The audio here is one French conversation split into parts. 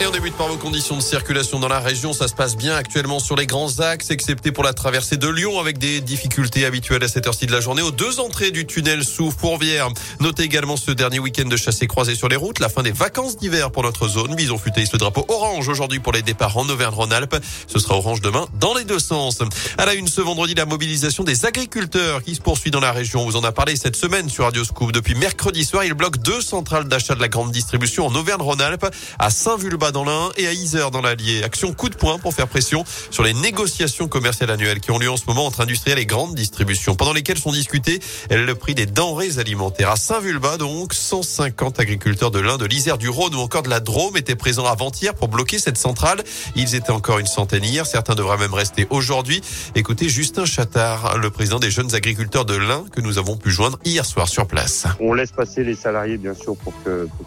Et on débute par vos conditions de circulation dans la région. Ça se passe bien actuellement sur les grands axes, excepté pour la traversée de Lyon avec des difficultés habituelles à cette heure-ci de la journée aux deux entrées du tunnel sous Fourvière. Notez également ce dernier week-end de chassé croisé sur les routes, la fin des vacances d'hiver pour notre zone. Bison futé le drapeau orange aujourd'hui pour les départs en Auvergne-Rhône-Alpes. Ce sera orange demain dans les deux sens. À la une ce vendredi, la mobilisation des agriculteurs qui se poursuit dans la région. On vous en a parlé cette semaine sur Radio Scoop. Depuis mercredi soir, ils bloquent deux centrales d'achat de la grande distribution en Auvergne-Rhône-Alpes à Saint-Vulbas dans l'Ain et à Isère dans l'Allier. Action coup de poing pour faire pression sur les négociations commerciales annuelles qui ont lieu en ce moment entre industriels et grandes distributions, pendant lesquelles sont discutés le prix des denrées alimentaires. À Saint-Vulbas, donc, 150 agriculteurs de l'Ain, de l'Isère, du Rhône ou encore de la Drôme étaient présents avant-hier pour bloquer cette centrale. Ils étaient encore une centaine hier. Certains devraient même rester aujourd'hui. Écoutez Justin Chattard, le président des jeunes agriculteurs de l'Ain que nous avons pu joindre hier soir sur place. On laisse passer les salariés, bien sûr, pour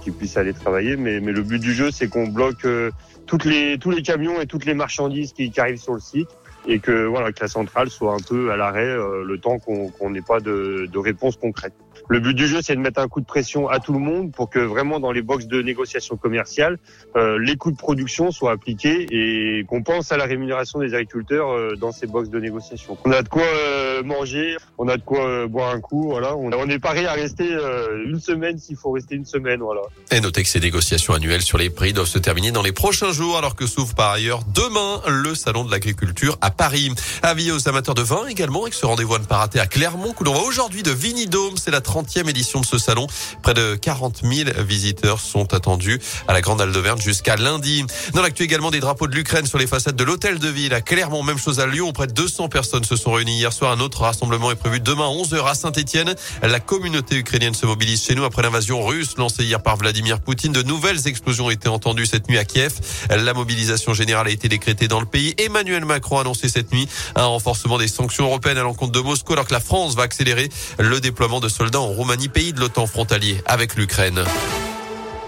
qu'ils puissent aller travailler. Mais, mais le but du jeu, c'est qu'on bloque euh, toutes les, tous les camions et toutes les marchandises qui, arrivent sur le site et que voilà que la centrale soit un peu à l'arrêt euh, le temps qu'on n'ait pas de, de réponse concrète. Le but du jeu, c'est de mettre un coup de pression à tout le monde pour que vraiment dans les boxes de négociation commerciale, euh, les coûts de production soient appliqués et qu'on pense à la rémunération des agriculteurs dans ces boxes de négociation. On a de quoi manger, on a de quoi euh, boire un coup, voilà. On, est paré à rester euh, une semaine s'il faut rester une semaine, voilà. Et notez que ces négociations annuelles sur les prix doivent se terminer dans les prochains jours, alors que s'ouvre par ailleurs demain le salon de l'agriculture à Paris. Avis aux amateurs de vin également, avec ce rendez-vous à ne pas rater à Clermont, que l'on voit aujourd'hui de Vinidome. C'est la 30e édition de ce salon. Près de 40 000 visiteurs sont attendus à la Grande Halle d'Auvergne jusqu'à lundi. Dans l'actu également des drapeaux de l'Ukraine sur les façades de l'hôtel de ville à Clermont. Même chose à Lyon. Près de 200 personnes se sont réunies hier soir. Un autre rassemblement est prévu demain à 11h à Saint-Etienne. La communauté ukrainienne se mobilise chez nous après l'invasion russe lancée hier par Vladimir Poutine. De nouvelles explosions ont été entendues cette nuit à Kiev. La mobilisation générale a été décrétée dans le pays. Emmanuel Macron a annoncé cette nuit un renforcement des sanctions européennes à l'encontre de Moscou alors que la France va accélérer le déploiement de soldats en Roumanie, pays de l'OTAN frontalier avec l'Ukraine.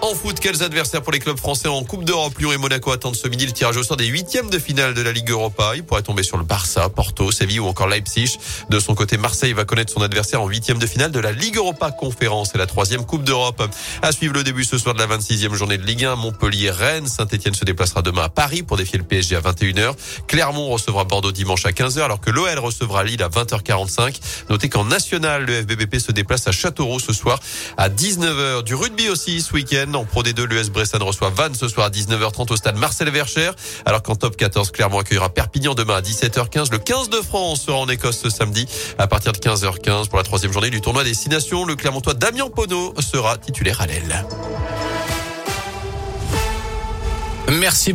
En foot, quels adversaires pour les clubs français en Coupe d'Europe Lyon et Monaco attendent ce midi le tirage au sort des huitièmes de finale de la Ligue Europa. Il pourrait tomber sur le Barça, Porto, Séville ou encore Leipzig. De son côté, Marseille va connaître son adversaire en huitième de finale de la Ligue Europa Conférence et la troisième Coupe d'Europe. À suivre le début ce soir de la 26e journée de Ligue 1, Montpellier-Rennes. Saint-Etienne se déplacera demain à Paris pour défier le PSG à 21h. Clermont recevra Bordeaux dimanche à 15h alors que l'OL recevra Lille à 20h45. Notez qu'en national, le FBBP se déplace à Châteauroux ce soir à 19h. Du rugby aussi ce week-end. En Pro D2, l'US Bressan reçoit Vannes ce soir à 19h30 au stade Marcel Vercher. Alors qu'en top 14, Clermont accueillera Perpignan demain à 17h15. Le 15 de France sera en Écosse ce samedi à partir de 15h15 pour la troisième journée du tournoi des Six Nations. Le Clermontois Damien Pono sera titulaire à l'aile. Merci.